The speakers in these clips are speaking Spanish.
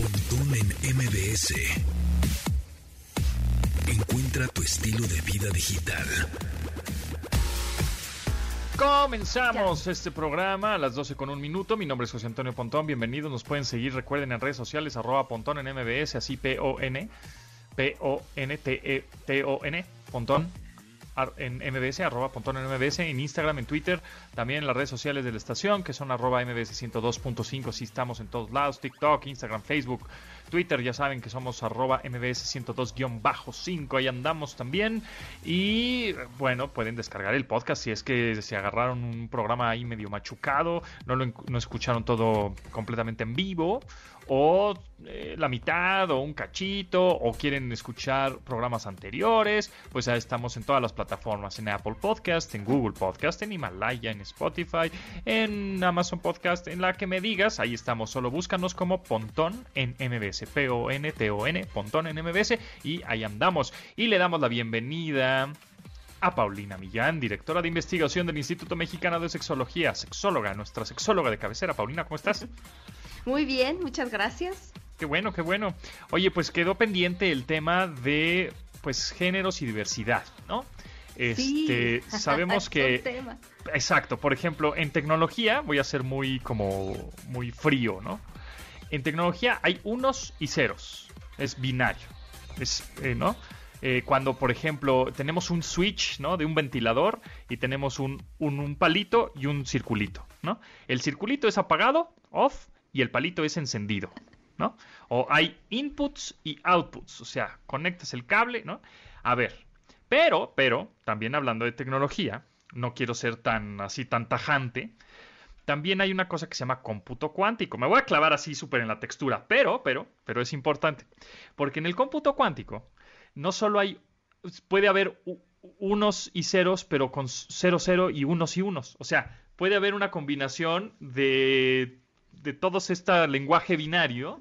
Pontón en MBS. Encuentra tu estilo de vida digital. Comenzamos este programa a las 12 con un minuto. Mi nombre es José Antonio Pontón. Bienvenidos. Nos pueden seguir, recuerden, en redes sociales, arroba Pontón en MBS, así P-O-N, P-O-N-T-E-T-O-N, Pontón en MBS, arroba en en Instagram, en Twitter, también en las redes sociales de la estación, que son arroba MBS 102.5, si estamos en todos lados, TikTok, Instagram, Facebook, Twitter, ya saben que somos arroba MBS 102-5, ahí andamos también. Y bueno, pueden descargar el podcast si es que se agarraron un programa ahí medio machucado, no lo no escucharon todo completamente en vivo o eh, la mitad o un cachito o quieren escuchar programas anteriores, pues ya estamos en todas las plataformas, en Apple Podcast, en Google Podcast, en Himalaya, en Spotify, en Amazon Podcast, en la que me digas, ahí estamos, solo búscanos como Pontón en MBS, P-O-N-T-O-N, Pontón en MBS y ahí andamos y le damos la bienvenida a Paulina Millán, directora de investigación del Instituto Mexicano de Sexología, sexóloga, nuestra sexóloga de cabecera. Paulina, ¿cómo estás? Muy bien, muchas gracias. Qué bueno, qué bueno. Oye, pues quedó pendiente el tema de pues géneros y diversidad, ¿no? Este, sí, sabemos que tema. exacto, por ejemplo, en tecnología voy a ser muy como muy frío, ¿no? En tecnología hay unos y ceros, es binario, es, eh, ¿no? Eh, cuando, por ejemplo, tenemos un switch, ¿no? De un ventilador y tenemos un, un, un palito y un circulito, ¿no? El circulito es apagado, off, y el palito es encendido, ¿no? O hay inputs y outputs, o sea, conectas el cable, ¿no? A ver, pero, pero, también hablando de tecnología, no quiero ser tan así, tan tajante, también hay una cosa que se llama cómputo cuántico. Me voy a clavar así súper en la textura, pero, pero, pero es importante. Porque en el cómputo cuántico no solo hay, puede haber unos y ceros, pero con cero, cero y unos y unos. O sea, puede haber una combinación de de todos este lenguaje binario,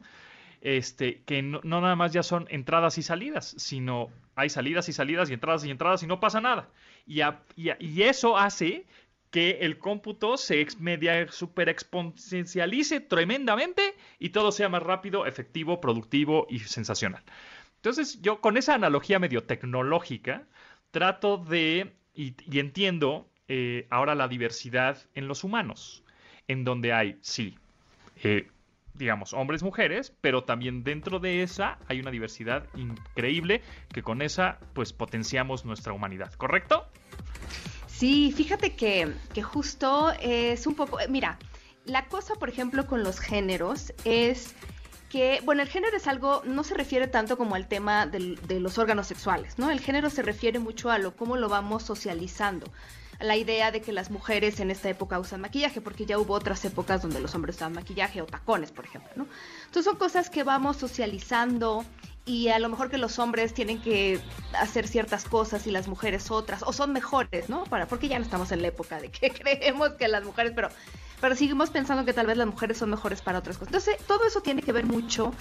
este, que no, nada más ya son entradas y salidas, sino hay salidas y salidas y entradas y entradas y no pasa nada. Y, y eso hace que el cómputo se media super exponencialice tremendamente y todo sea más rápido, efectivo, productivo y sensacional. Entonces yo con esa analogía medio tecnológica trato de, y, entiendo eh, ahora la diversidad en los humanos, en donde hay, sí, eh, digamos, hombres, mujeres, pero también dentro de esa hay una diversidad increíble que con esa pues potenciamos nuestra humanidad, ¿correcto? Sí, fíjate que, que justo es un poco, mira, la cosa, por ejemplo, con los géneros es que, bueno, el género es algo, no se refiere tanto como al tema de, los órganos sexuales, ¿no? El género se refiere mucho a lo cómo lo vamos socializando la idea de que las mujeres en esta época usan maquillaje, porque ya hubo otras épocas donde los hombres usaban maquillaje o tacones, por ejemplo, ¿no? Entonces son cosas que vamos socializando y a lo mejor que los hombres tienen que hacer ciertas cosas y las mujeres otras, o son mejores, ¿no? Para, porque ya no estamos en la época de que creemos que las mujeres, pero, pero seguimos pensando que tal vez las mujeres son mejores para otras cosas. Entonces, todo eso tiene que ver mucho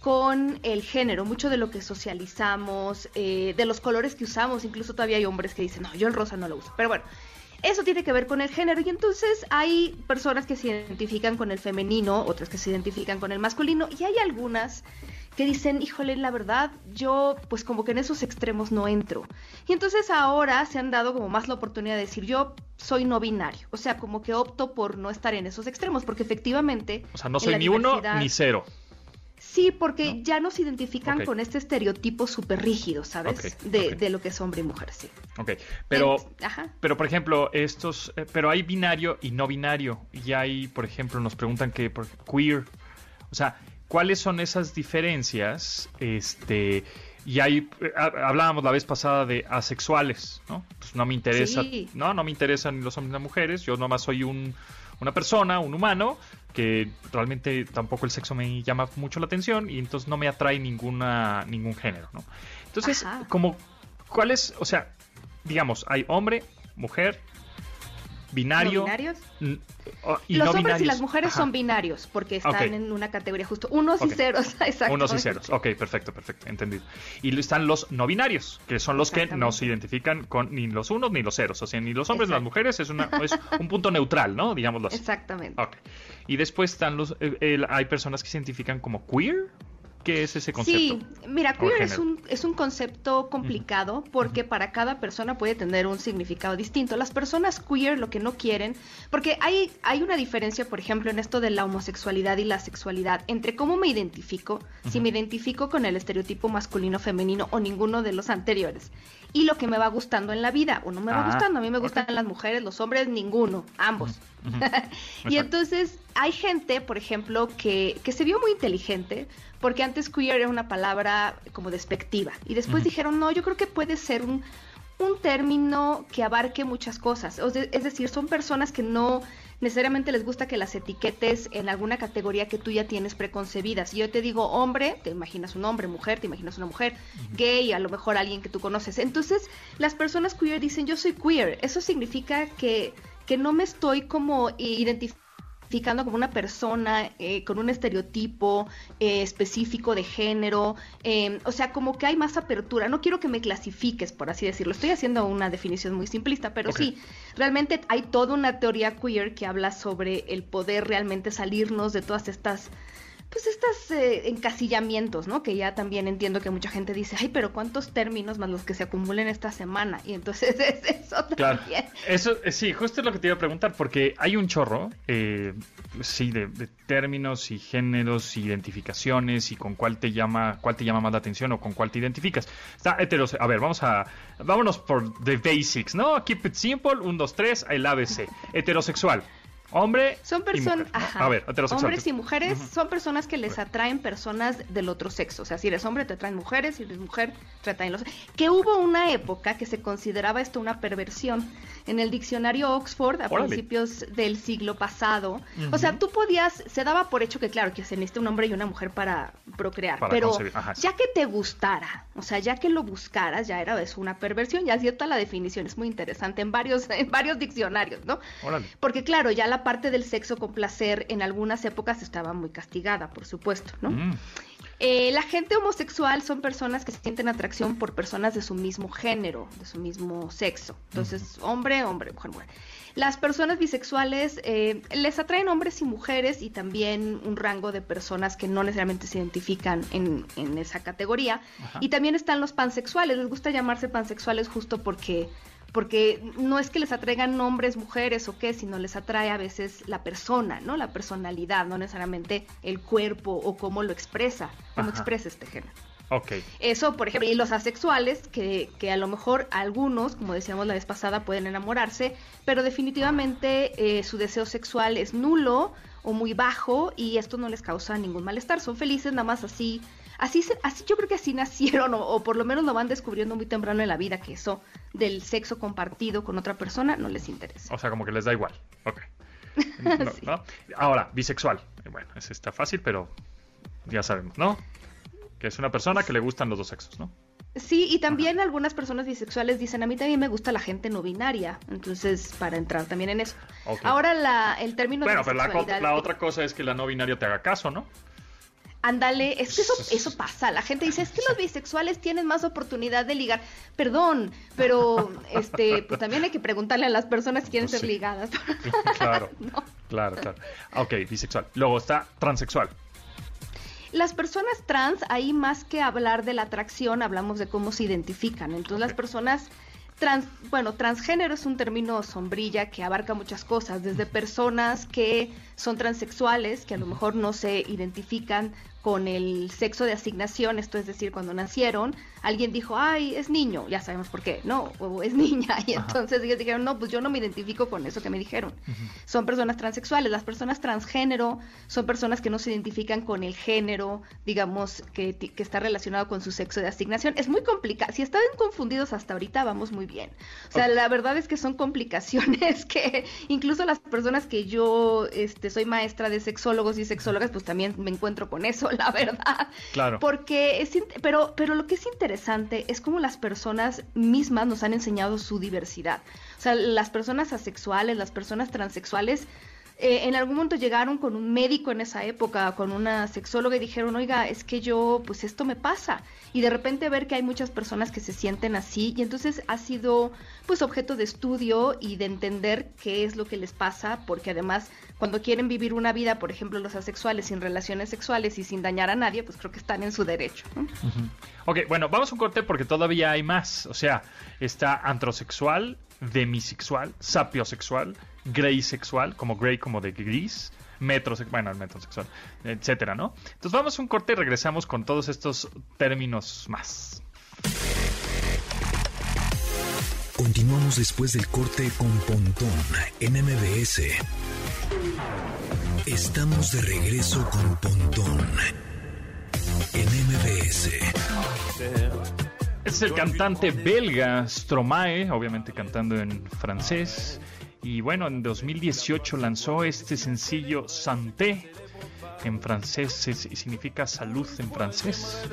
con el género, mucho de lo que socializamos, eh, de los colores que usamos, incluso todavía hay hombres que dicen, no, yo el rosa no lo uso, pero bueno, eso tiene que ver con el género y entonces hay personas que se identifican con el femenino, otras que se identifican con el masculino y hay algunas que dicen, híjole, la verdad, yo pues como que en esos extremos no entro. Y entonces ahora se han dado como más la oportunidad de decir, yo soy no binario, o sea, como que opto por no estar en esos extremos, porque efectivamente... O sea, no soy ni uno ni cero. Sí, porque ¿no? ya nos identifican okay. con este estereotipo súper rígido, ¿sabes? Okay, de, okay. de, lo que es hombre y mujer, sí. Ok, pero, Ajá. pero por ejemplo, estos, eh, pero hay binario y no binario. Y hay, por ejemplo, nos preguntan que por queer, o sea, ¿cuáles son esas diferencias? Este, y ahí eh, hablábamos la vez pasada de asexuales, ¿no? Pues no me interesa, sí. no, no me interesan ni los hombres ni las mujeres, yo nomás soy un, una persona, un humano, que realmente tampoco el sexo me llama mucho la atención y entonces no me atrae ninguna, ningún género, ¿no? Entonces, Ajá. como, ¿cuál es, o sea, digamos, hay hombre, mujer, binario. ¿No binarios? y los no hombres y binarios. las mujeres Ajá. son binarios porque están en una categoría justo unos y ceros, exacto. Unos y ceros. Ok, perfecto, perfecto. Entendido. Y están los no binarios, que son los que no se identifican con ni los unos ni los ceros. O sea, ni los hombres ni las mujeres. Es, una, es un punto neutral, ¿no? Digámoslo así. Exactamente. Y después están los. eh, hay personas que se identifican como queer. ¿Qué es ese concepto? Sí, mira, queer es un, es un concepto complicado porque para cada persona puede tener un significado distinto. Las personas queer lo que no quieren, porque hay, hay una diferencia, por ejemplo, en esto de la homosexualidad y la sexualidad, entre cómo me identifico, si me identifico con el estereotipo masculino, femenino o ninguno de los anteriores, y lo que me va gustando en la vida, o no me va Ah, gustando, a mí me gustan las mujeres, los hombres, ninguno, ambos. Y entonces hay gente, por ejemplo, que, que se vio muy inteligente, porque antes queer era una palabra como despectiva. Y después dijeron, no, yo creo que puede ser un, un término que abarque muchas cosas. O es decir, son personas que no necesariamente les gusta que las etiquetes en alguna categoría que tú ya tienes preconcebidas. Si yo te digo hombre, te imaginas un hombre, mujer, te imaginas una mujer, gay, a lo mejor alguien que tú conoces. Entonces, las personas queer dicen, yo soy queer. Eso significa que, que no me estoy como identificando como una persona eh, con un estereotipo eh, específico de género, eh, o sea, como que hay más apertura. No quiero que me clasifiques, por así decirlo. Estoy haciendo una definición muy simplista, pero sí, realmente hay toda una teoría queer que habla sobre el poder realmente salirnos de todas estas pues estos eh, encasillamientos, ¿no? Que ya también entiendo que mucha gente dice, ay, pero ¿cuántos términos más los que se acumulen esta semana? Y entonces es eso Claro. también. Eso, eh, sí, justo es lo que te iba a preguntar, porque hay un chorro, eh, sí, de, de términos y géneros y identificaciones y con cuál te llama, cuál te llama más la atención o con cuál te identificas. Está heteros, a ver, vamos a, vámonos por the basics, ¿no? Keep it simple, un, dos, tres, el ABC. Heterosexual, hombre Son personas, hombres y mujeres son personas que les atraen personas del otro sexo. O sea, si eres hombre te atraen mujeres, si eres mujer te atraen los. Que hubo una época que se consideraba esto una perversión. En el diccionario Oxford, a Órale. principios del siglo pasado, o sea, tú podías, se daba por hecho que claro que se necesita un hombre y una mujer para procrear, Para pero concebir, ajá, sí. ya que te gustara, o sea, ya que lo buscaras, ya era es una perversión, ya cierta la definición, es muy interesante en varios, en varios diccionarios, ¿no? Órale. Porque claro, ya la parte del sexo con placer en algunas épocas estaba muy castigada, por supuesto, ¿no? Mm, Eh, la gente homosexual son personas que sienten atracción por personas de su mismo género, de su mismo sexo. Entonces, hombre, hombre, mujer, mujer. Las personas bisexuales eh, les atraen hombres y mujeres y también un rango de personas que no necesariamente se identifican en, en esa categoría. Ajá. Y también están los pansexuales. Les gusta llamarse pansexuales justo porque porque no es que les atraigan hombres, mujeres o qué, sino les atrae a veces la persona, ¿no? La personalidad, no necesariamente el cuerpo o cómo lo expresa, cómo Ajá. expresa este género. ok. Eso, por ejemplo, y los asexuales, que, que a lo mejor algunos, como decíamos la vez pasada, pueden enamorarse, pero definitivamente eh, su deseo sexual es nulo o muy bajo y esto no les causa ningún malestar. Son felices nada más así. Así, así yo creo que así nacieron o, o por lo menos lo van descubriendo muy temprano en la vida que eso del sexo compartido con otra persona no les interesa. O sea, como que les da igual. Ok. No, Sí. ¿no? Ahora, bisexual. Bueno, ese está fácil, pero ya sabemos, ¿no? Que es una persona que le gustan los dos sexos, ¿no? Sí, y también algunas personas bisexuales dicen, a mí también me gusta la gente no binaria, entonces para entrar también en eso. Ahora la, el término Bueno, de pero la, otra cosa es que la no binaria te haga caso, ¿no? Ándale, es que eso, eso pasa. La gente dice, es que los bisexuales tienen más oportunidad de ligar. Perdón, pero este, pues también hay que preguntarle a las personas si quieren Pues ser sí. ligadas. Claro, No. claro, claro. Ok, bisexual. Luego está transexual. Las personas trans, ahí más que hablar de la atracción, hablamos de cómo se identifican. Entonces las personas trans, bueno, transgénero es un término sombrilla que abarca muchas cosas, desde personas que son transexuales, que a lo mejor no se identifican con el sexo de asignación, esto es decir, cuando nacieron, alguien dijo, ay, es niño, ya sabemos por qué, no, o es niña, y Ajá. entonces ellos dijeron, no, pues yo no me identifico con eso que me dijeron. Son personas transexuales, las personas transgénero son personas que no se identifican con el género, digamos, que, que está relacionado con su sexo de asignación. Es muy complicado, si estaban confundidos hasta ahorita, vamos muy bien. O sea, la verdad es que son complicaciones que incluso las personas que yo este, soy maestra de sexólogos y sexólogas, pues también me encuentro con eso, la verdad. Claro. Porque es, pero, pero lo que es interesante es cómo las personas mismas nos han enseñado su diversidad. O sea, las personas asexuales, las personas transexuales, eh, en algún momento llegaron con un médico en esa época, con una sexóloga y dijeron, oiga, es que yo, pues esto me pasa. Y de repente ver que hay muchas personas que se sienten así y entonces ha sido pues objeto de estudio y de entender qué es lo que les pasa, porque además cuando quieren vivir una vida, por ejemplo, los asexuales sin relaciones sexuales y sin dañar a nadie, pues creo que están en su derecho. Ok, bueno, vamos a un corte porque todavía hay más. O sea, está antrosexual, demisexual, sapiosexual, gray sexual, como gray como de gris, metrosexual, bueno, el metrosexual, etcétera, ¿no? Entonces vamos a un corte y regresamos con todos estos términos más. Continuamos después del corte con Pontón en MBS. Estamos de regreso con Pontón en MBS. Este es el cantante belga Stromae, obviamente cantando en francés. Y bueno, en 2018 lanzó este sencillo Santé, en francés significa salud en francés.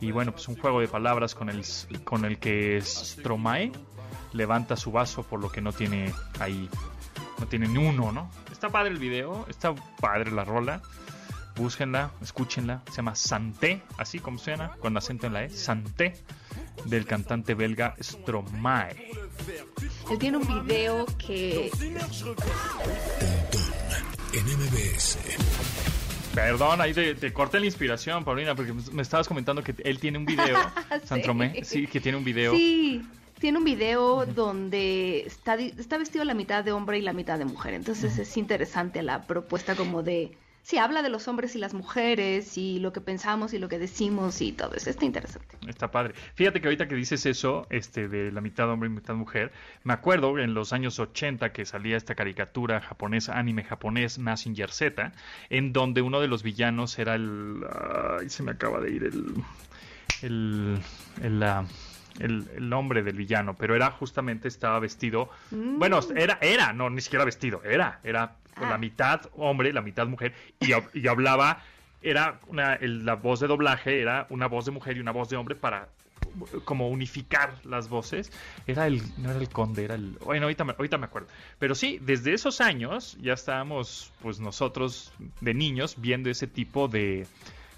Y bueno, pues un juego de palabras con el, con el que Stromae levanta su vaso por lo que no tiene ahí, no tiene ni uno, ¿no? Está padre el video, está padre la rola búsquenla, escúchenla, se llama Santé, así como suena, con acento en la E, Santé, del cantante belga Stromae. Él tiene un video que... Perdón, ahí te, corté la inspiración, Paulina, porque me estabas comentando que él tiene un video, sí. sí, que tiene un video. Sí, tiene un video donde está, está vestido la mitad de hombre y la mitad de mujer. Entonces es interesante la propuesta como de sí habla de los hombres y las mujeres y lo que pensamos y lo que decimos y todo eso. Está interesante. Está padre. Fíjate que ahorita que dices eso, este, de la mitad hombre y mitad mujer, me acuerdo en los años 80 que salía esta caricatura japonesa, anime japonés, Massinger Z, en donde uno de los villanos era el... Ay, se me acaba de ir el... el, el el, el, nombre del villano, pero era justamente estaba vestido, mm. bueno, era, era, no, ni siquiera vestido, era, era la ah. mitad hombre, la mitad mujer, y, y hablaba, era una, la voz de doblaje, era una voz de mujer y una voz de hombre para como unificar las voces. Era el, no era el conde, era el, bueno, ahorita me, ahorita me acuerdo. Pero sí, desde esos años ya estábamos, pues nosotros de niños viendo ese tipo de,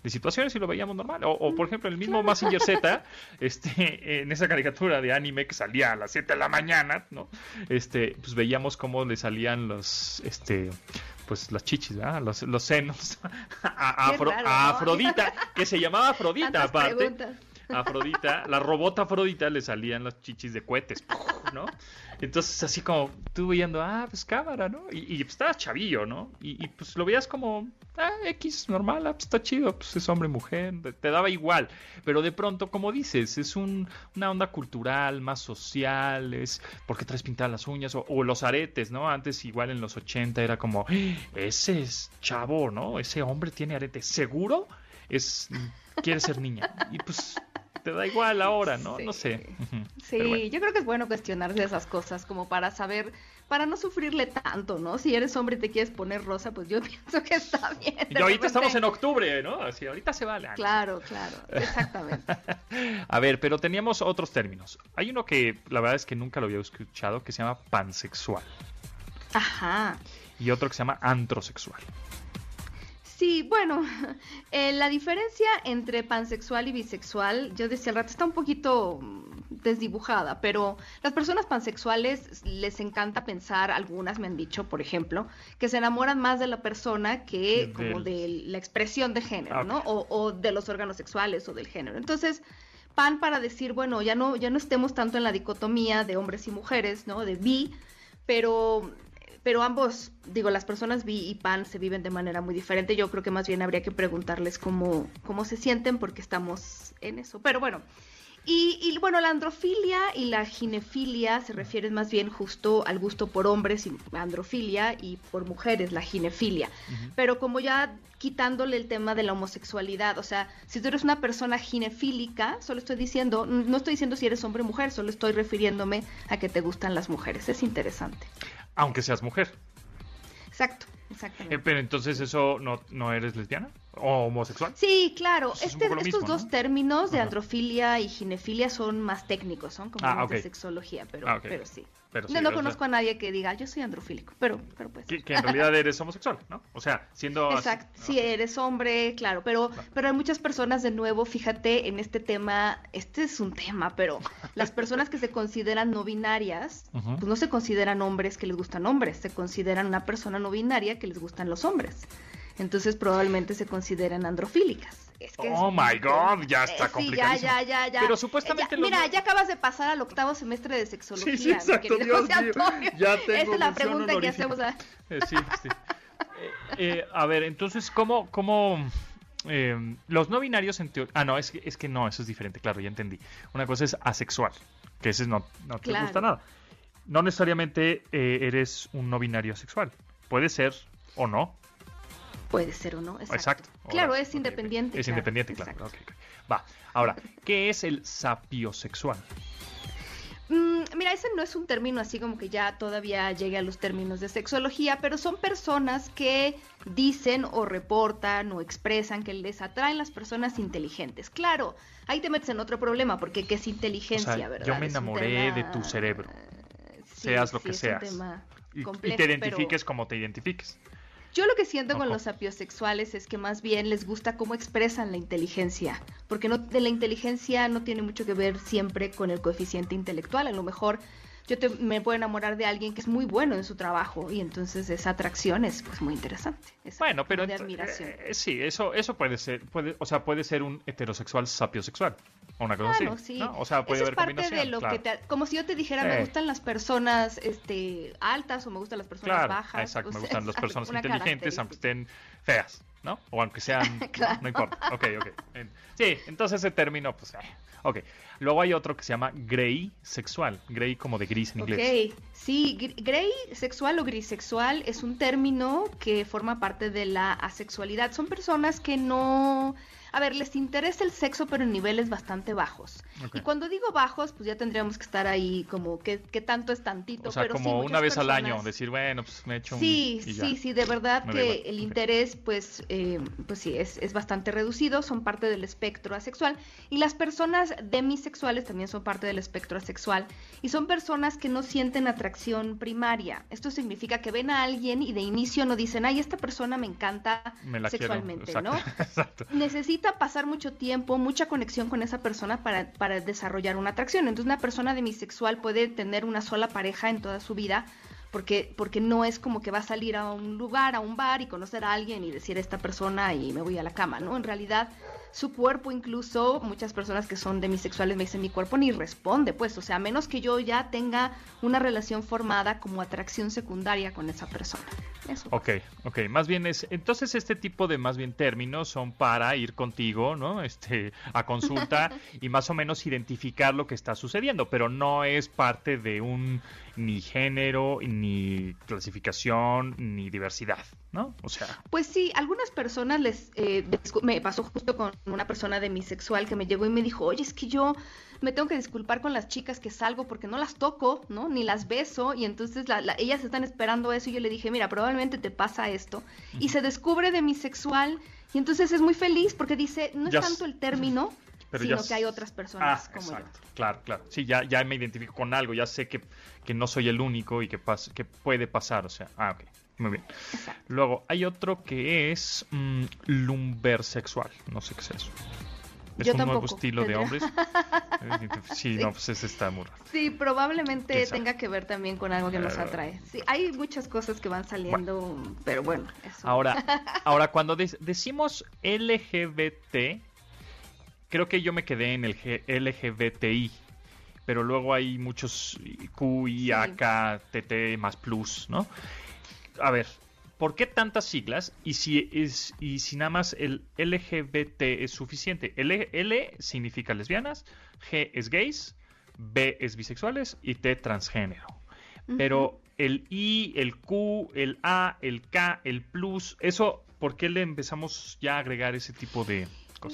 de situaciones y lo veíamos normal. O, por ejemplo, el mismo Massinger Z, este, en esa caricatura de anime que salía a las 7 de la mañana, ¿no? Este, pues veíamos cómo le salían los, este, pues las chichis, los, los senos a, Afrodita, que se llamaba Afrodita aparte. Afrodita, la robota Afrodita le salían las chichis de cohetes, ¿no? Entonces, así como tú viendo, ah, pues cámara, ¿no? Y, y pues estabas chavillo, ¿no? Y, pues lo veías como, ah, X, normal, ah, pues está chido, pues es hombre, mujer, te daba igual. Pero de pronto, como dices, es un, una onda cultural, más social, es porque traes pintadas las uñas, o, los aretes, ¿no? Antes, igual en los 80, era como, ese es chavo, ¿no? Ese hombre tiene aretes, ¿seguro? Es, quiere ser niña. Y pues te da igual ahora, ¿no? No sé. Sí, yo creo que es bueno cuestionarse esas cosas como para saber, para no sufrirle tanto, ¿no? Si eres hombre y te quieres poner rosa, pues yo pienso que está bien. Y ahorita estamos en octubre, ¿no? Así, ahorita se vale. Claro, claro, exactamente. A ver, pero teníamos otros términos. Hay uno que la verdad es que nunca lo había escuchado, que se llama pansexual. Ajá. Y otro que se llama antrosexual. Sí, bueno, eh, la diferencia entre pansexual y bisexual, yo decía al rato, está un poquito mm, desdibujada, pero las personas pansexuales les encanta pensar, algunas me han dicho, por ejemplo, que se enamoran más de la persona que como de la expresión de género, ah, ¿no? O, o, de los órganos sexuales o del género. Entonces, pan para decir, bueno, ya no, ya no estemos tanto en la dicotomía de hombres y mujeres, ¿no? De bi, pero pero ambos, digo, las personas bi y pan se viven de manera muy diferente. Yo creo que más bien habría que preguntarles cómo, cómo se sienten porque estamos en eso. Pero bueno, Y, y, bueno, la androfilia y la ginefilia se refieren más bien justo al gusto por hombres y androfilia y por mujeres la ginefilia. Pero como ya quitándole el tema de la homosexualidad, o sea, si tú eres una persona ginefílica, solo estoy diciendo, no estoy diciendo si eres hombre o mujer, solo estoy refiriéndome a que te gustan las mujeres. Es interesante. Aunque seas mujer. Exacto, exactamente. Eh, pero entonces eso no, no eres lesbiana o homosexual. Sí, claro. Es Este- estos mismo, dos ¿no? términos de androfilia y ginefilia son más técnicos, son como Ah, de sexología, pero, Ah, pero sí. Pero sí, no, no o sea, conozco a nadie que diga yo soy androfílico, pero, pero pues. que, que en realidad eres homosexual, ¿no? O sea, siendo así- Exacto, ¿no? si eres hombre, claro, pero, pero hay muchas personas de nuevo, fíjate, en este tema, este es un tema, pero las personas que se consideran no binarias, pues no se consideran hombres que les gustan hombres, se consideran una persona no binaria que les gustan los hombres. Entonces probablemente se consideran androfílicas. Es que es Oh my. God, ya está Eh, sí, ya, ya, ya, ya. Pero Eh, supuestamente ya- Mira, ya acabas de pasar al octavo semestre de sexología. Sí, exacto, Dios mío. Ya Esa tengo es la pregunta que hacemos. a- Eh, sí, sí. Eh, eh, a ver, entonces, ¿cómo, cómo eh, los no binarios en teoría... Ah, no, es que, es que no, eso es diferente, claro, ya entendí. Una cosa es asexual, que ese no, no te Claro. gusta nada. No necesariamente eh, eres un no binario asexual. Puede ser o no. Puede ser o no, exacto. Exacto. Claro, es independiente. Es claro, independiente, claro. Va, ahora, ¿qué es el sapiosexual? Mm, mira, ese no es un término así como que ya todavía llegue a los términos de sexología, pero son personas que dicen o reportan o expresan que les atraen las personas inteligentes. Claro, ahí te metes en otro problema, porque ¿qué es inteligencia, O sea, verdad? yo me enamoré de tu cerebro. Sí, Seas lo sí, que seas. Y, te pero- identifiques como te identifiques. Yo lo que siento con los sapiosexuales es que más bien les gusta cómo expresan la inteligencia, porque no, de la inteligencia no tiene mucho que ver siempre con el coeficiente intelectual. A lo mejor yo te- me puedo enamorar de alguien que es muy bueno en su trabajo y entonces esa atracción es pues muy interesante. es Bueno, pero de admiración. eh, sí, eso, eso puede ser, puede, o sea, puede ser un heterosexual sapiosexual o una cosa Claro, así, sí. ¿no? O sea, puede Eso haber es parte combinación. de lo claro. que te, como si yo te dijera me gustan las personas este altas o me gustan las personas Claro, bajas. exacto, o me gustan las personas inteligentes, aunque estén feas, ¿no? O aunque sean, no, Claro. no importa. Ok, ok. Sí, entonces ese término, pues, eh, ok. Luego hay otro que se llama grey sexual, grey como de gris en inglés. Ok, sí, gr- gray sexual o grisexual es un término que forma parte de la asexualidad. Son personas que no, a ver, les interesa el sexo pero en niveles bastante bajos. Y cuando digo bajos, pues ya tendríamos que estar ahí como que, que tanto es tantito. O sea, pero sí, como muchas una vez al año, decir, bueno, pues me he hecho un... Sí, sí, sí, de verdad Me que el interés, pues, eh, pues sí, es, es bastante reducido, son parte del espectro asexual. Y las personas demisexuales también son parte del espectro asexual. Y son personas que no sienten atracción primaria. Esto significa que ven a alguien y de inicio no dicen, ay, esta persona me encanta Me la quiero, sexualmente, exacto, ¿no? Exacto. necesita pasar mucho tiempo, mucha conexión con esa persona para, para desarrollar una atracción. Entonces una persona demisexual puede tener una sola pareja en toda su vida porque, porque no es como que va a salir a un lugar, a un bar y conocer a alguien y decir esta persona y me voy a la cama, ¿no? En realidad su cuerpo incluso, muchas personas que son demisexuales me dicen mi cuerpo ni responde, pues, o sea, a menos que yo ya tenga una relación formada como atracción secundaria con esa persona. Eso. Ok, ok. Más bien es, entonces este tipo de más bien términos son para ir contigo, ¿no? Este, a consulta y más o menos identificar lo que está sucediendo, pero no es parte de un ni género, ni clasificación, ni diversidad, ¿no? O sea, Pues sí, algunas personas les eh, me pasó justo con una persona demisexual que me llegó y me dijo, oye, es que yo me tengo que disculpar con las chicas que salgo porque no las toco, ¿no? Ni las beso y entonces la- la- ellas están esperando eso y yo le dije, mira, probablemente te pasa esto y se descubre demisexual y entonces es muy feliz porque dice, no es tanto el término, pero sino ya que hay otras personas ah, como exacto. Claro, claro. Sí, ya, ya me identifico con algo, ya sé que, que no soy el único y que, pas- que puede pasar, o sea, ah, ok. Muy bien. yo. Exacto. Luego hay otro que es mm, lumbersexual. No sé qué es eso. ¿Es Yo un nuevo estilo de hombres? Sí, no, pues ese está muy raro. Sí, probablemente tenga que ver también con algo que nos atrae. Sí, hay muchas cosas que van saliendo, pero bueno, eso. Ahora, ahora cuando de- decimos LGBT, creo que yo me quedé en el G- LGBTI, pero luego hay muchos Q, I, Sí. AK, TT más plus, ¿no? A ver, ¿por qué tantas siglas? Y si, es, y si nada más el LGBT es suficiente. L, L significa lesbianas, G es gays, B es bisexuales y T transgénero. Pero el I, el Q, el A, el K, el plus, eso, ¿por qué le empezamos ya a agregar ese tipo de,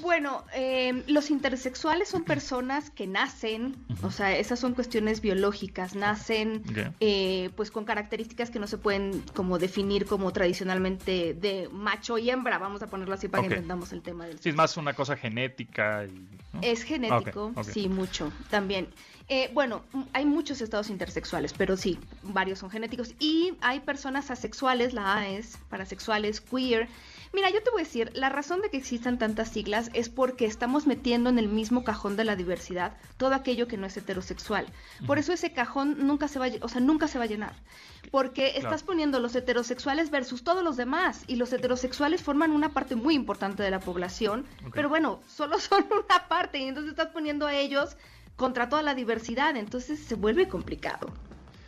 bueno, eh, los intersexuales son personas que nacen, o sea, esas son cuestiones biológicas, nacen eh, pues con características que no se pueden como definir como tradicionalmente de macho y hembra, vamos a ponerlo así para que entendamos el tema del Sí, es más una cosa genética. Y, Es genético, sí, mucho, también. Eh, bueno, hay muchos estados intersexuales, pero sí, varios son genéticos. Y hay personas asexuales, la A es parasexuales, queer, Mira, yo te voy a decir, la razón de que existan tantas siglas es porque estamos metiendo en el mismo cajón de la diversidad todo aquello que no es heterosexual. Por eso ese cajón nunca se va, o sea, nunca se va a llenar. Porque estás poniendo los heterosexuales versus todos los demás y los heterosexuales forman una parte muy importante de la población, pero bueno, solo son una parte y entonces estás poniendo a ellos contra toda la diversidad, entonces se vuelve complicado.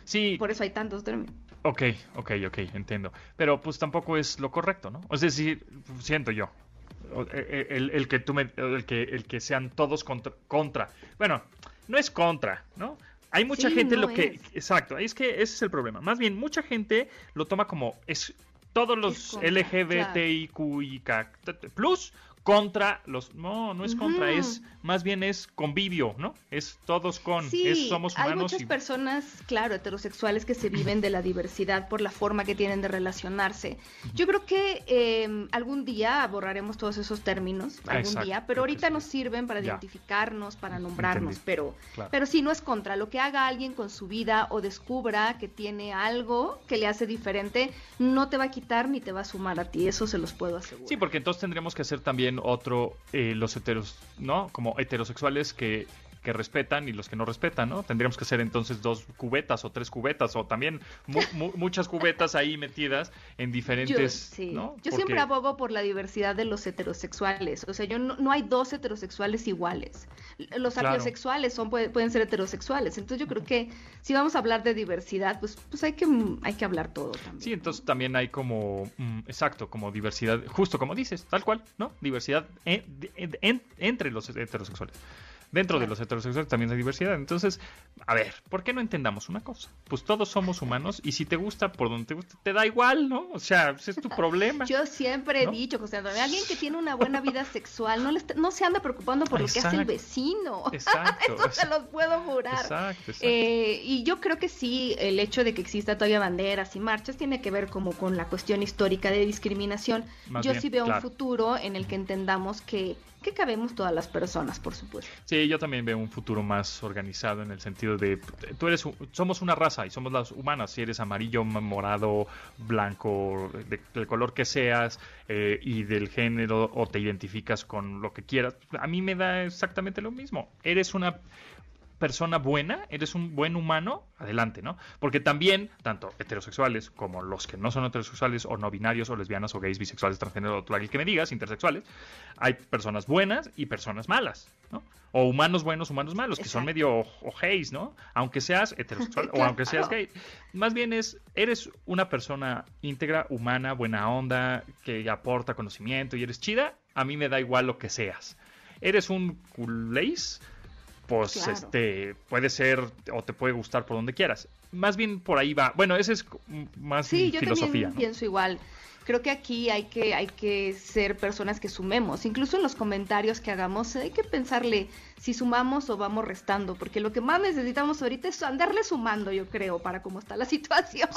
Sí. Por eso hay tantos términos. Ok, ok, ok, entiendo. Pero pues tampoco es lo correcto, ¿no? Es decir, siento yo. E, e, el, que tú me, el que el que sean todos contra, contra. Bueno, no es contra, ¿no? Hay mucha gente lo que exacto, es que ese es el problema. Más bien mucha gente lo toma como es todos los LGBTIQ plus contra los no no es contra es más bien es convivio no es todos con sí, somos humanos hay muchas personas claro heterosexuales que se viven de la diversidad por la forma que tienen de relacionarse. Yo creo que em, algún día borraremos todos esos términos algún día pero ahorita nos sirven para identificarnos para nombrarnos pero pero sí no es contra lo que haga alguien con su vida o descubra que tiene algo que le hace diferente no te va a quitar ni te va a sumar a ti eso se los puedo asegurar. sí porque entonces tendríamos que hacer también otro eh, los heteros, ¿no? Como heterosexuales que que respetan y los que no respetan, ¿no? Tendríamos que ser entonces dos cubetas o tres cubetas o también muchas cubetas ahí metidas en diferentes, yo, ¿no? Yo siempre abogo por la diversidad de los heterosexuales, o sea, yo no, hay dos heterosexuales iguales. Los claro. son pueden ser heterosexuales, entonces yo creo que si vamos a hablar de diversidad, pues pues hay que hay que hablar todo también. Sí, entonces también hay como mm, exacto, como diversidad, justo como dices, tal cual, ¿no? Diversidad entre los heterosexuales. Dentro de los heterosexuales también hay diversidad. Entonces, a ver, ¿por qué no entendamos una cosa? Pues todos somos humanos y si te gusta por donde te gusta, te da igual, ¿no? O sea, ese es tu problema. Yo siempre he dicho, José Antonio, alguien que tiene una buena vida sexual no, no se anda preocupando por lo que hace el vecino. Exacto. Eso te lo puedo jurar. Exacto, exacto. Eh, y yo creo que sí, el hecho de que exista todavía banderas y marchas tiene que ver como con la cuestión histórica de discriminación. yo sí veo un futuro en el que entendamos que que cabemos todas las personas, por supuesto. Sí, yo también veo un futuro más organizado en el sentido de tú eres somos una raza y somos las humanas, si eres amarillo, morado, blanco, del color que seas eh, y del género o te identificas con lo que quieras, a mí me da exactamente lo mismo. Eres una persona buena, eres un buen humano, adelante, ¿no? Porque también, tanto heterosexuales como los que no son heterosexuales o no binarios o lesbianas o gays, bisexuales, transgénero, o el que me digas, intersexuales, hay personas buenas y personas malas, ¿no? O humanos buenos, humanos malos, que son medio ojéis, ¿no? Aunque seas heterosexual o aunque seas gay. Más bien es, eres una persona íntegra, humana, buena onda, que aporta conocimiento y eres chida, a mí me da igual lo que seas. Eres un culéis pues este puede ser o te puede gustar por donde quieras. Más bien por ahí va. Bueno, ese es más sí, yo También pienso igual. Creo que aquí hay que hay que ser personas que sumemos. Incluso en los comentarios que hagamos hay que pensarle si sumamos o vamos restando, porque lo que más necesitamos ahorita es andarle sumando, yo creo, para cómo está la situación.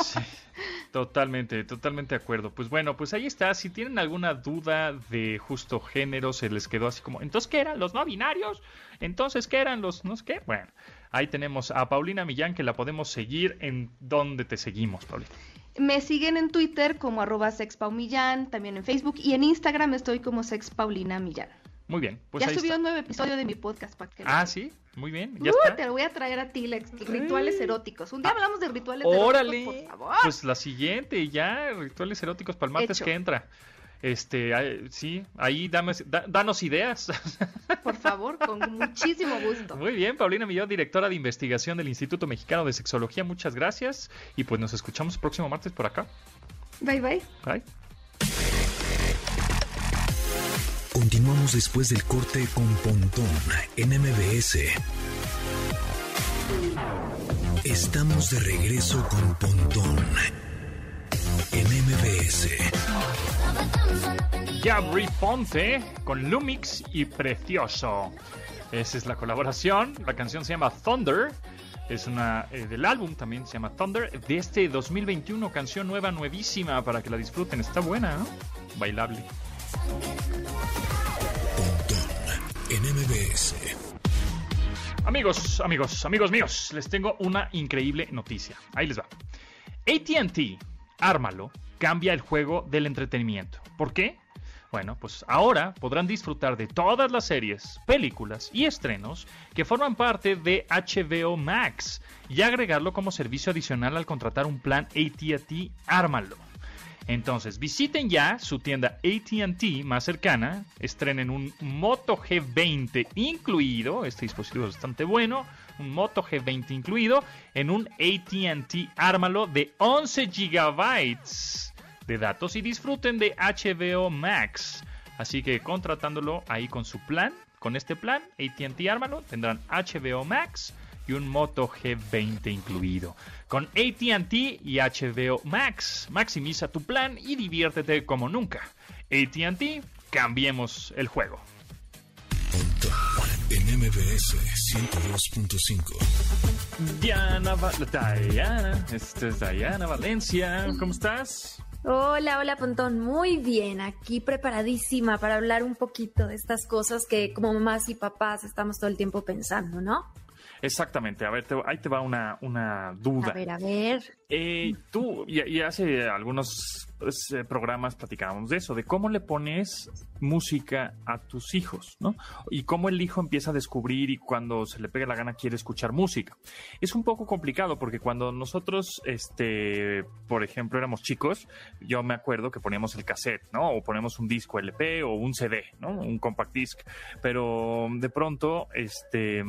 totalmente, totalmente de acuerdo. Pues bueno, pues ahí está. Si tienen alguna duda de justo género, se les quedó así como, entonces qué eran los no binarios entonces, ¿qué eran los no qué? Bueno, ahí tenemos a Paulina Millán que la podemos seguir. ¿En dónde te seguimos, Paulina? Me siguen en Twitter como arroba sexpaumillán, también en Facebook y en Instagram estoy como sexpaulina millán. Muy bien. Pues ya subió un nuevo episodio de mi podcast. Para que ah, sí, muy bien. ¿Ya uh, Te lo voy a traer a ti, Lex. Rituales eróticos. Un día hablamos de rituales eróticos, por favor. Pues la siguiente, ya, rituales eróticos para el martes que entra. Este, sí, ahí danos ideas. Por favor, con muchísimo gusto. Muy bien, Paulina Millón, directora de investigación del Instituto Mexicano de Sexología, muchas gracias. Y pues nos escuchamos el próximo martes por acá. Bye bye. Bye. Continuamos después del corte con Pontón en MBS. Estamos de regreso con Pontón en MBS. Gabri Ponce con Lumix y Precioso. Esa es la colaboración. La canción se llama Thunder. Es una eh, del álbum también se llama Thunder de este 2021, canción nueva, nuevísima para que la disfruten. Está buena, ¿no? Bailable. En MBS. Amigos, amigos, amigos míos, les tengo una increíble noticia. Ahí les va. ATT, ármalo, cambia el juego del entretenimiento. ¿Por qué? Bueno, pues ahora podrán disfrutar de todas las series, películas y estrenos que forman parte de HBO Max y agregarlo como servicio adicional al contratar un plan ATT Ármalo. Entonces, visiten ya su tienda ATT más cercana, estrenen un Moto G20 incluido, este dispositivo es bastante bueno, un Moto G20 incluido, en un ATT Ármalo de 11 gigabytes de datos y disfruten de HBO Max. Así que contratándolo ahí con su plan, con este plan, ATT Ármalo, tendrán HBO Max y un Moto G20 incluido. Con ATT y HBO Max, maximiza tu plan y diviértete como nunca. ATT, cambiemos el juego. MBS 102.5. Diana, Diana, esta es Diana Valencia, ¿cómo estás? Hola, hola Pontón, muy bien, aquí preparadísima para hablar un poquito de estas cosas que como mamás y papás estamos todo el tiempo pensando, ¿no? Exactamente, a ver, te- ahí te va una, una duda. A ver, a ver. Eh, tú, y, y hace algunos pues, eh, programas platicábamos de eso, de cómo le pones música a tus hijos, ¿no? Y cómo el hijo empieza a descubrir y cuando se le pega la gana quiere escuchar música. Es un poco complicado porque cuando nosotros, este, por ejemplo, éramos chicos, yo me acuerdo que poníamos el cassette, ¿no? O ponemos un disco LP o un CD, ¿no? Un compact disc. Pero de pronto, este,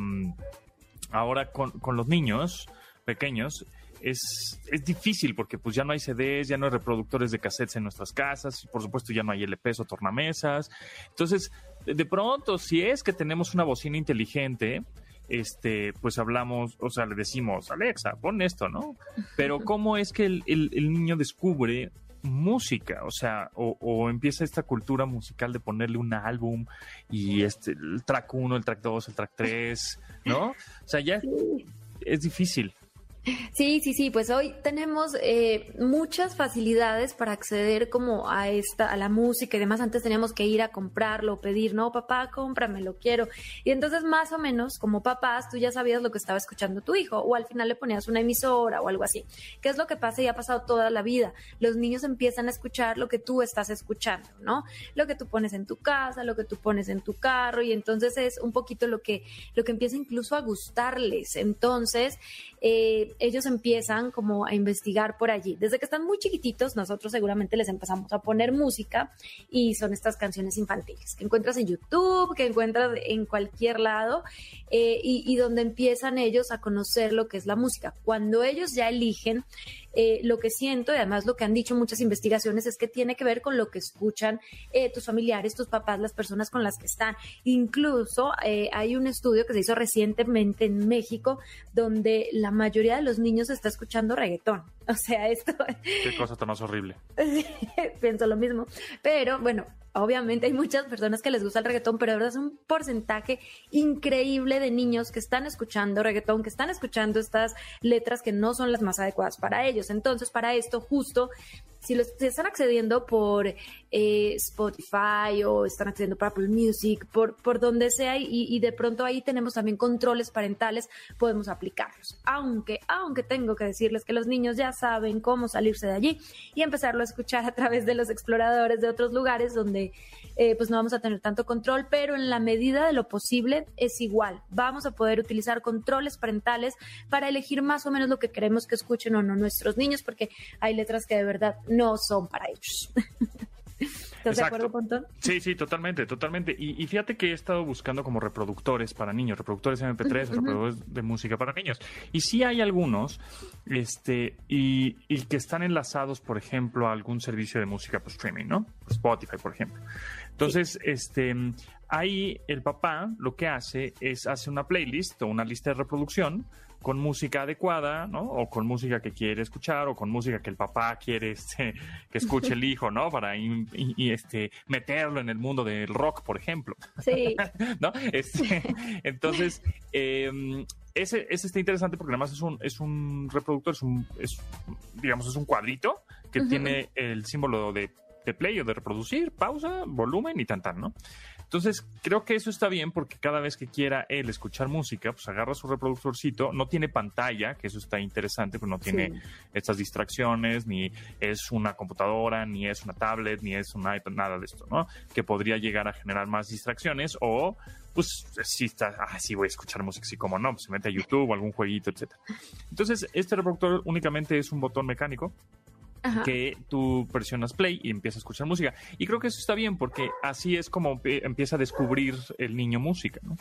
ahora con, con los niños pequeños es, es difícil porque pues ya no hay CDs, ya no hay reproductores de cassettes en nuestras casas y por supuesto ya no hay LPs o tornamesas. Entonces, de pronto, si es que tenemos una bocina inteligente, este, pues hablamos, o sea, le decimos, Alexa, pon esto, ¿no? Pero ¿cómo es que el- el niño descubre música? O sea, o, o empieza esta cultura musical de ponerle un álbum y este, el track 1, el track 2, el track 3, ¿no? O sea, ya es difícil. Sí, sí, sí, pues hoy tenemos eh, muchas facilidades para acceder como a esta, a la música y demás. Antes teníamos que ir a comprarlo, pedir, no, papá, cómprame, lo quiero. Y entonces más o menos como papás tú ya sabías lo que estaba escuchando tu hijo o al final le ponías una emisora o algo así. ¿Qué es lo que pasa y ha pasado toda la vida? Los niños empiezan a escuchar lo que tú estás escuchando, ¿no? Lo que tú pones en tu casa, lo que tú pones en tu carro y entonces es un poquito lo que, lo que empieza incluso a gustarles. Entonces, eh, ellos empiezan como a investigar por allí. Desde que están muy chiquititos, nosotros seguramente les empezamos a poner música y son estas canciones infantiles que encuentras en YouTube, que encuentras en cualquier lado eh, y, y donde empiezan ellos a conocer lo que es la música. Cuando ellos ya eligen, eh, lo que siento y además lo que han dicho muchas investigaciones es que tiene que ver con lo que escuchan eh, tus familiares, tus papás, las personas con las que están. Incluso eh, hay un estudio que se hizo recientemente en México donde la mayoría de los niños está escuchando reggaetón. O sea, esto Qué cosa tan más horrible. pienso lo mismo. Pero bueno, obviamente hay muchas personas que les gusta el reggaetón, pero de verdad es un porcentaje increíble de niños que están escuchando reggaetón, que están escuchando estas letras que no son las más adecuadas para ellos. Entonces, para esto, justo si los si están accediendo por eh, Spotify o están accediendo por Apple Music, por, por donde sea, y, y de pronto ahí tenemos también controles parentales, podemos aplicarlos. Aunque, aunque tengo que decirles que los niños ya saben cómo salirse de allí y empezarlo a escuchar a través de los exploradores de otros lugares donde eh, pues no vamos a tener tanto control, pero en la medida de lo posible es igual. Vamos a poder utilizar controles parentales para elegir más o menos lo que queremos que escuchen o no nuestros niños, porque hay letras que de verdad no son para ellos. ¿Estás de acuerdo, Pontón? Sí, sí, totalmente, totalmente. Y, fíjate que he estado buscando como reproductores para niños, reproductores MP3, reproductores de música para niños. Y sí hay algunos, este, y, y, que están enlazados, por ejemplo, a algún servicio de música por streaming, ¿no? Spotify, por ejemplo. Entonces, este, ahí el papá lo que hace es hace una playlist o una lista de reproducción con música adecuada, ¿no? O con música que quiere escuchar, o con música que el papá quiere este, que escuche el hijo, ¿no? Para y, este, meterlo en el mundo del rock, por ejemplo. Sí. ¿No? Este, entonces, em, ese, ese está interesante porque además es un, es un reproductor, es un, es, digamos, es un cuadrito que tiene el símbolo de, de play o de reproducir, pausa, volumen y tan tan, ¿no? Entonces, creo que eso está bien porque cada vez que quiera él escuchar música, pues agarra su reproductorcito, no tiene pantalla, que eso está interesante, pues no tiene estas distracciones, ni es una computadora, ni es una tablet, ni es un iPad, nada de esto, ¿no? Que podría llegar a generar más distracciones o pues sí está, ah, sí voy a escuchar música, sí como no, pues se mete a YouTube o algún jueguito, etcétera. Entonces, este reproductor únicamente es un botón mecánico que tú presionas play y empiezas a escuchar música. Y creo que eso está bien porque así es como empieza a descubrir el niño música, ¿no?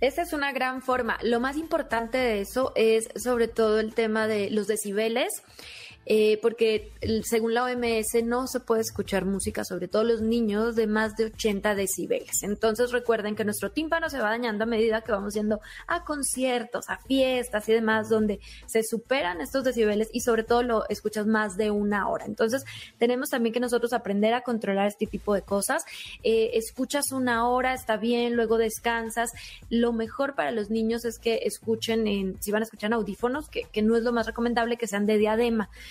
Esa es una gran forma. Lo más importante de eso es sobre todo el tema de los decibeles eh, porque según la OMS no se puede escuchar música, sobre todo los niños, de más de 80 decibeles. Entonces recuerden que nuestro tímpano se va dañando a medida que vamos yendo a conciertos, a fiestas y demás, donde se superan estos decibeles y sobre todo lo escuchas más de una hora. Entonces tenemos también que nosotros aprender a controlar este tipo de cosas. Eh, escuchas una hora, está bien, luego descansas. Lo mejor para los niños es que escuchen, en, si van a escuchar audífonos, que, que no es lo más recomendable que sean de diadema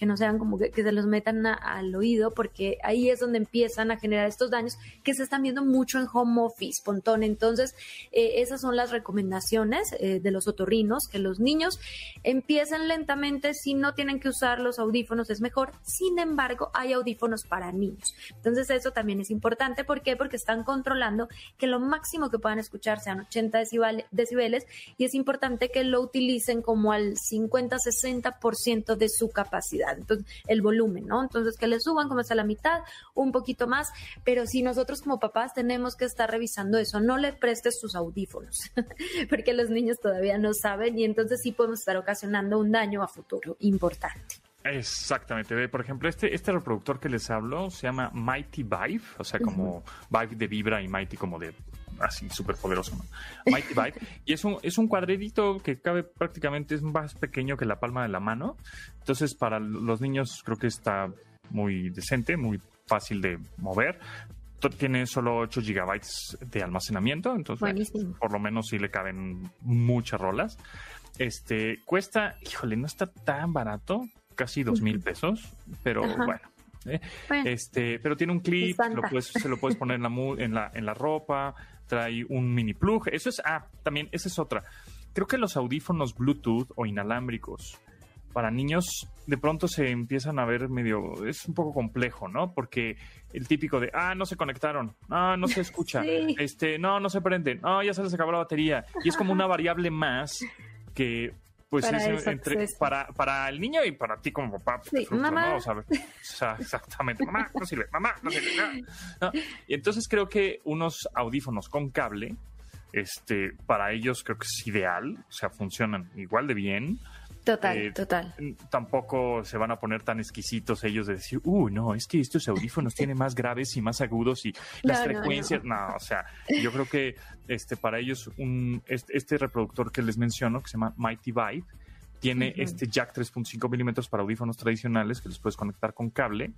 que no sean como que, se los metan al oído, porque ahí es donde empiezan a generar estos daños que se están viendo mucho en home office, pontón. Entonces, eh, esas son las recomendaciones eh, de los otorrinos, que los niños empiecen lentamente, si no tienen que usar los audífonos es mejor, sin embargo, hay audífonos para niños. Entonces, eso también es importante, ¿por qué? Porque están controlando que lo máximo que puedan escuchar sean 80 decibeles y es importante que lo utilicen como al 50-60% de su capacidad entonces el volumen, ¿no? Entonces que le suban como hasta la mitad, un poquito más, pero si nosotros como papás tenemos que estar revisando eso, no le prestes tus audífonos, porque los niños todavía no saben y entonces sí podemos estar ocasionando un daño a futuro importante. Exactamente. Por ejemplo, este, este reproductor que les hablo se llama Mighty Vibe, o sea, como Vibe de vibra y Mighty como de así súper poderoso, ¿no? Mighty Vibe. y es un, es un cuadradito que cabe prácticamente, es más pequeño que la palma de la mano. Entonces, para los niños creo que está muy decente, muy fácil de mover. Tiene solo 8 gigabytes de almacenamiento, entonces por lo menos sí le caben muchas rolas. Este cuesta, híjole, no está tan barato, casi dos mil pesos, pero bueno, ¿eh? Este, pero tiene un clip, se lo puedes poner en la, en la, en la ropa, trae un mini plug. Eso es, ah, también, esa es otra. Creo que los audífonos Bluetooth o inalámbricos para niños de pronto se empiezan a ver medio, es un poco complejo, ¿no? Porque el típico de, ah, no se conectaron, ah, no se escucha, este, no, no se prenden, no, ya se les acabó la batería. Y es como una variable más que pues para es entre, para, para el niño y para ti como papá. Sí, mamá. O sea, exactamente, mamá, no sirve, mamá, no sirve. Y entonces creo que unos audífonos con cable, este, para ellos creo que es ideal, o sea, funcionan igual de bien. Total, eh, total. Tampoco se van a poner tan exquisitos ellos de decir, uh, no, es que estos audífonos tienen más graves y más agudos y las frecuencias. No, o sea, yo creo que este para ellos un, este, reproductor que les menciono, que se llama Mighty Vibe, tiene este jack 3.5 milímetros para audífonos tradicionales que los puedes conectar con cable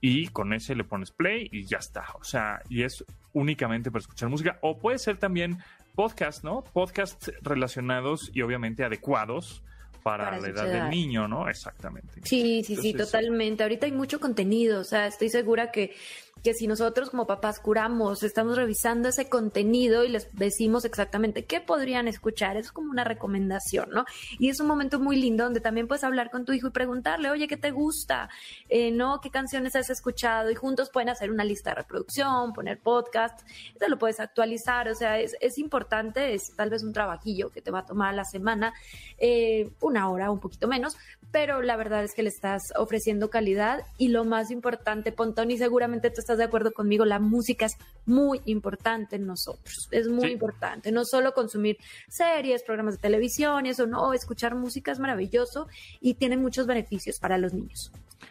y con ese le pones play y ya está. O sea, y es únicamente para escuchar música. O puede ser también podcast, ¿no? Podcasts relacionados y obviamente adecuados para, la edad del niño, ¿no? Exactamente. Sí, sí, sí, totalmente. Ahorita hay mucho contenido, o sea, estoy segura que que si nosotros como papás curamos, estamos revisando ese contenido y les decimos exactamente qué podrían escuchar, es como una recomendación, ¿no? Y es un momento muy lindo donde también puedes hablar con tu hijo y preguntarle, oye, ¿qué te gusta? Eh, ¿No? ¿Qué canciones has escuchado? Y juntos pueden hacer una lista de reproducción, poner podcast, te lo puedes actualizar, o sea, es, es importante, es tal vez un trabajillo que te va a tomar a la semana, eh, una hora, un poquito menos, pero la verdad es que le estás ofreciendo calidad y lo más importante, Pontón, y seguramente tú estás de acuerdo conmigo, la música es muy importante en nosotros, es muy importante, no solo consumir series, programas de televisión y eso, no, escuchar música es maravilloso y tiene muchos beneficios para los niños.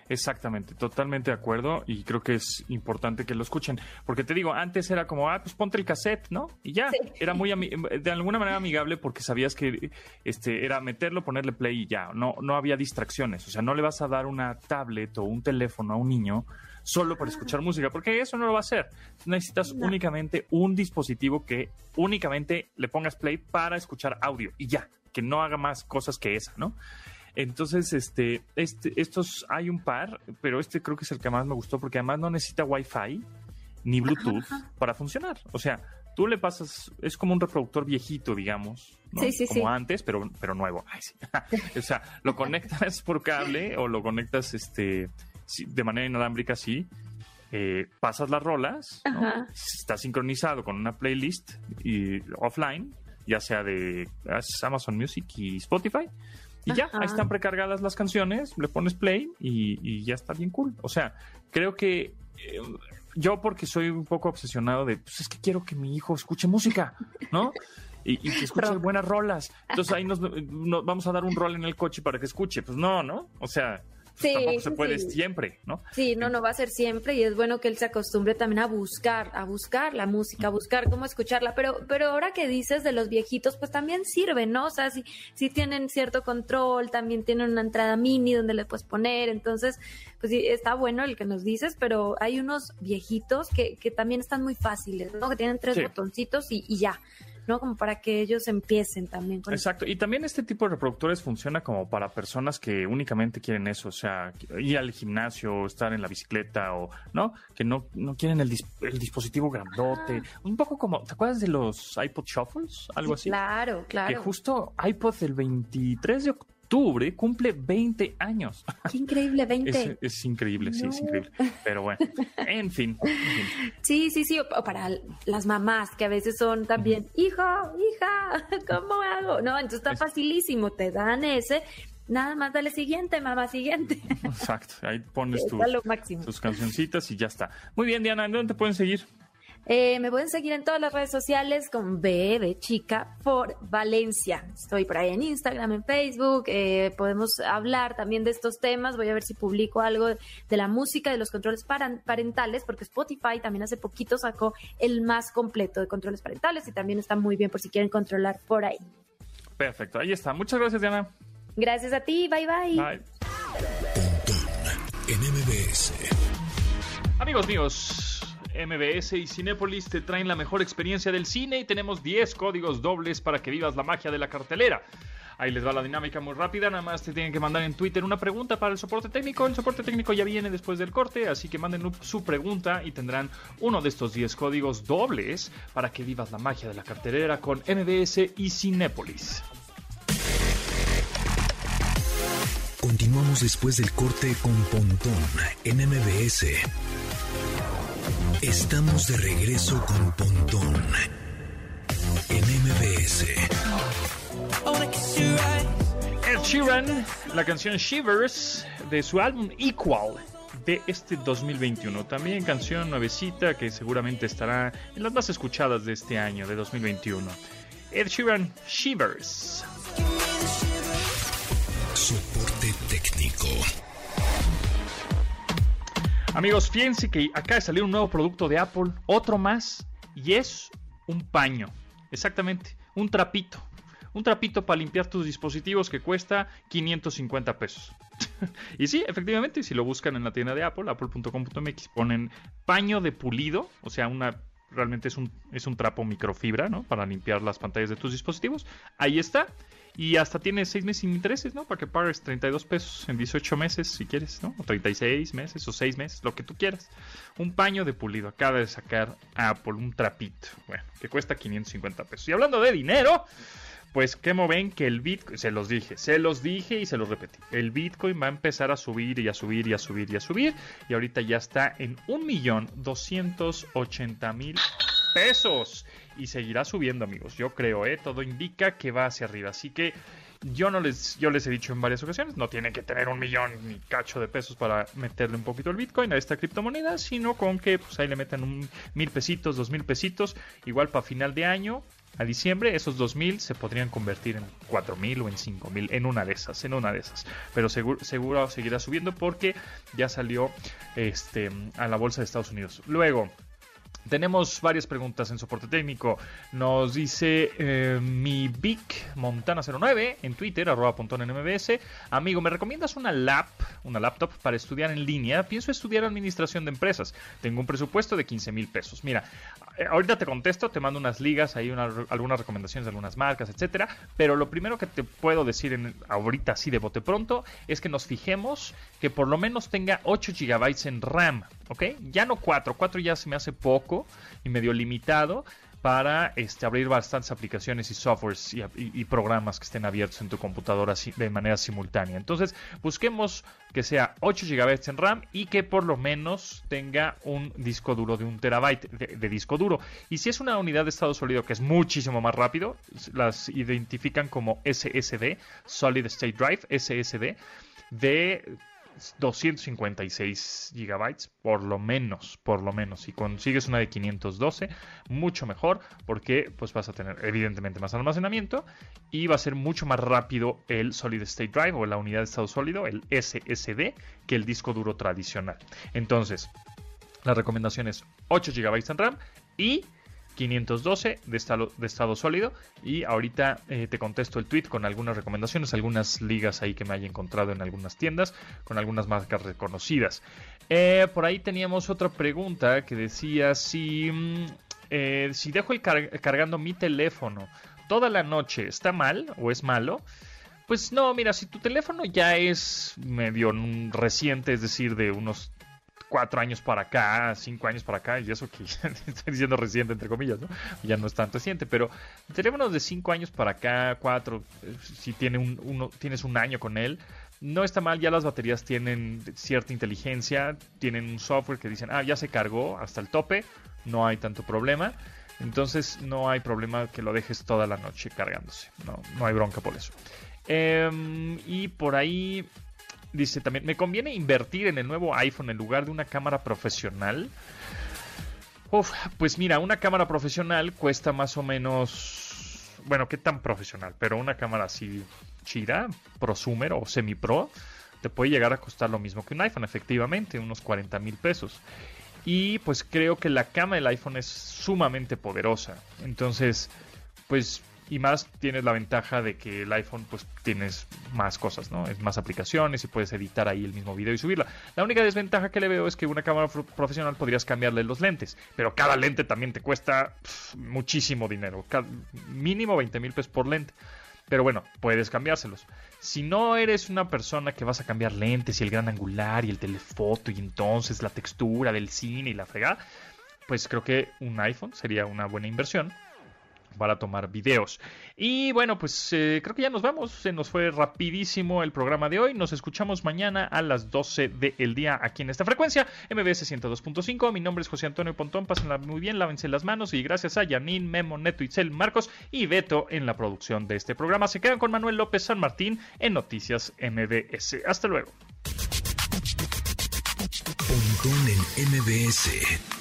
Exactamente, totalmente de acuerdo y creo que es importante que lo escuchen, porque te digo, antes era como, ah, pues ponte el cassette, ¿no? Y ya, era muy de alguna manera amigable porque sabías que este era meterlo, ponerle play y ya, no no había distracciones, o sea, no le vas a dar una tablet o un teléfono a un niño solo para escuchar música, porque eso no lo va a hacer. Necesitas únicamente un dispositivo que únicamente le pongas play para escuchar audio y ya, que no haga más cosas que esa, ¿no? Entonces, este, este, estos hay un par, pero este creo que es el que más me gustó porque además no necesita Wi-Fi ni Bluetooth para funcionar. O sea, tú le pasas, es como un reproductor viejito, digamos, como antes, pero, pero nuevo. o sea, lo conectas por cable o lo conectas este, de manera inalámbrica, sí. Eh, pasas las rolas, está sincronizado con una playlist y offline, ya sea de Amazon Music y Spotify y ya, ahí están precargadas las canciones, le pones play y, ya está bien cool. O sea, creo que eh, yo porque soy un poco obsesionado de, pues es que quiero que mi hijo escuche música, ¿no? Y, que escuche buenas rolas. Entonces ahí nos, vamos a dar un rol en el coche para que escuche. Pues no, ¿no? O sea, Sí, tampoco se puede siempre, ¿no? Sí, no, no va a ser siempre y es bueno que él se acostumbre también a buscar, a buscar la música, a buscar cómo escucharla, pero, pero ahora que dices de los viejitos, pues también sirve, ¿no? O sea, si, si tienen cierto control, también tienen una entrada mini donde le puedes poner, entonces, pues sí, está bueno el que nos dices, pero hay unos viejitos que, que también están muy fáciles, ¿no? Que tienen tres botoncitos y, y ya. ¿No? Como para que ellos empiecen también con Exacto, y también este tipo de reproductores funciona como para personas que únicamente quieren eso, o sea, ir al gimnasio, estar en la bicicleta o, ¿no? Que no, no quieren el, dispositivo grandote. Un poco como, ¿te acuerdas de los iPod Shuffles? Algo así. Claro, claro. Que justo iPod el 23 de octubre octubre cumple 20 años. Qué increíble, 20. Es, increíble, sí, es increíble. Pero bueno, en fin, Sí, sí, sí, o para las mamás que a veces son también, hijo, hija, ¿cómo hago? No, entonces está facilísimo, te dan ese nada más dale siguiente, mamá, siguiente. Exacto, ahí pones tus, tus cancioncitas y ya está. Muy bien, Diana, ¿dónde te pueden seguir? Eh, me pueden seguir en todas las redes sociales con B de Chica por Valencia. Estoy por ahí en Instagram, en Facebook. Eh, podemos hablar también de estos temas. Voy a ver si publico algo de la música, de los controles parentales, porque Spotify también hace poquito sacó el más completo de controles parentales y también está muy bien por si quieren controlar por ahí. Perfecto, ahí está. Muchas gracias, Diana. Gracias a ti. Bye, bye. Bye. Amigos míos. MBS y Cinépolis te traen la mejor experiencia del cine y tenemos 10 códigos dobles para que vivas la magia de la cartelera. Ahí les va la dinámica muy rápida, nada más te tienen que mandar en Twitter una pregunta para el soporte técnico. El soporte técnico ya viene después del corte, así que manden su pregunta y tendrán uno de estos 10 códigos dobles para que vivas la magia de la cartelera con MBS y Cinépolis. Continuamos después del corte con Pontón en MBS. Estamos de regreso con Pontón en MBS. Ed Sheeran, la canción Shivers de su álbum Equal de este 2021. También canción nuevecita que seguramente estará en las más escuchadas de este año, de 2021. Ed Sheeran, Shivers. Amigos, fíjense que acaba de salir un nuevo producto de Apple, otro más, y es un paño. Exactamente, un trapito. Un trapito para limpiar tus dispositivos que cuesta 550 pesos. y sí, efectivamente, si lo buscan en la tienda de Apple, apple.com.mx, ponen paño de pulido, o sea, una realmente es un, es un trapo microfibra, ¿no? Para limpiar las pantallas de tus dispositivos. Ahí está. Y hasta tiene 6 meses sin intereses, ¿no? Para que pagues 32 pesos en 18 meses si quieres, ¿no? O 36 meses o 6 meses, lo que tú quieras. Un paño de pulido. Acaba de sacar Apple un trapito. Bueno, que cuesta 550 pesos. Y hablando de dinero, pues como ven que el Bitcoin, se los dije, se los dije y se los repetí. El Bitcoin va a empezar a subir y a subir y a subir y a subir. Y ahorita ya está en 1.280.000 pesos. Y seguirá subiendo, amigos. Yo creo, ¿eh? Todo indica que va hacia arriba. Así que yo no les, yo les he dicho en varias ocasiones, no tienen que tener un millón ni cacho de pesos para meterle un poquito el Bitcoin a esta criptomoneda, sino con que pues ahí le meten un mil pesitos, dos mil pesitos, igual para final de año, a diciembre, esos dos mil se podrían convertir en cuatro mil o en cinco mil, en una de esas, en una de esas. Pero seguro, seguro seguirá subiendo porque ya salió este, a la bolsa de Estados Unidos. Luego, tenemos varias preguntas en soporte técnico. Nos dice eh, mi Vic Montana09 en Twitter, arroba en MBS. Amigo, ¿me recomiendas una lap, una laptop para estudiar en línea? Pienso estudiar administración de empresas. Tengo un presupuesto de 15 mil pesos. Mira, ahorita te contesto, te mando unas ligas, hay algunas recomendaciones de algunas marcas, etcétera. Pero lo primero que te puedo decir ahorita así de bote pronto es que nos fijemos que por lo menos tenga 8 GB en RAM, ¿ok? Ya no 4, 4 ya se me hace poco y medio limitado para este, abrir bastantes aplicaciones y softwares y, programas que estén abiertos en tu computadora de manera simultánea. Entonces, busquemos que sea 8 GB en RAM y que por lo menos tenga un disco duro de un terabyte de, disco duro. Y si es una unidad de estado sólido que es muchísimo más rápido, las identifican como SSD, Solid State Drive, SSD, de 256 gigabytes, por lo menos, por lo menos. Si consigues una de 512, mucho mejor, porque pues vas a tener evidentemente más almacenamiento y va a ser mucho más rápido el Solid State Drive o la unidad de estado sólido, el SSD, que el disco duro tradicional. Entonces, la recomendación es 8 GB en RAM y 512 de estado, de estado sólido. Y ahorita eh, te contesto el tweet con algunas recomendaciones, algunas ligas ahí que me haya encontrado en algunas tiendas, con algunas marcas reconocidas. Eh, por ahí teníamos otra pregunta que decía si, mm, eh, si dejo el cargando mi teléfono toda la noche, ¿está mal o es malo? Pues no, mira, si tu teléfono ya es medio reciente, es decir, de unos cuatro años para acá, cinco años para acá, y eso que estoy diciendo reciente, entre comillas, ¿no? Ya no es tan reciente, pero teléfonos de cinco años para acá, cuatro, eh, si tiene un, tienes un año con él, no está mal, ya las baterías tienen cierta inteligencia, tienen un software que dicen, ah, ya se cargó hasta el tope, no hay tanto problema. Entonces no hay problema que lo dejes toda la noche cargándose. No, no hay bronca por eso. Em, y por ahí Dice también, ¿me conviene invertir en el nuevo iPhone en lugar de una cámara profesional? Pues mira, una cámara profesional cuesta más o menos, bueno, ¿qué tan profesional? Pero una cámara así chida, prosumer o semi-pro, te puede llegar a costar lo mismo que un iPhone, efectivamente, unos 40 mil pesos. Y pues creo que la cámara del iPhone es sumamente poderosa. Entonces, pues y más tienes la ventaja de que el iPhone pues tienes más cosas, ¿no? Es más aplicaciones y puedes editar ahí el mismo video y subirla. La única desventaja que le veo es que una cámara profesional podrías cambiarle los lentes, pero cada lente también te cuesta muchísimo dinero, mínimo 20 mil pesos por lente. Pero bueno, puedes cambiárselos. Si no eres una persona que vas a cambiar lentes y el gran angular y el telefoto y entonces la textura del cine y la fregada, pues creo que un iPhone sería una buena inversión para tomar videos. Y bueno, pues eh, creo que ya nos vamos. Se nos fue rapidísimo el programa de hoy. Nos escuchamos mañana a las 12 del día aquí en esta frecuencia, MBS 102.5. Mi nombre es José Antonio Pontón. Pásenla muy bien, lávense las manos. Y gracias a Yanin, Memo, Neto, Itzel, Marcos y Beto en la producción de este programa. Se quedan con Manuel López San Martín en Noticias MBS. Hasta luego. Pontón en MBS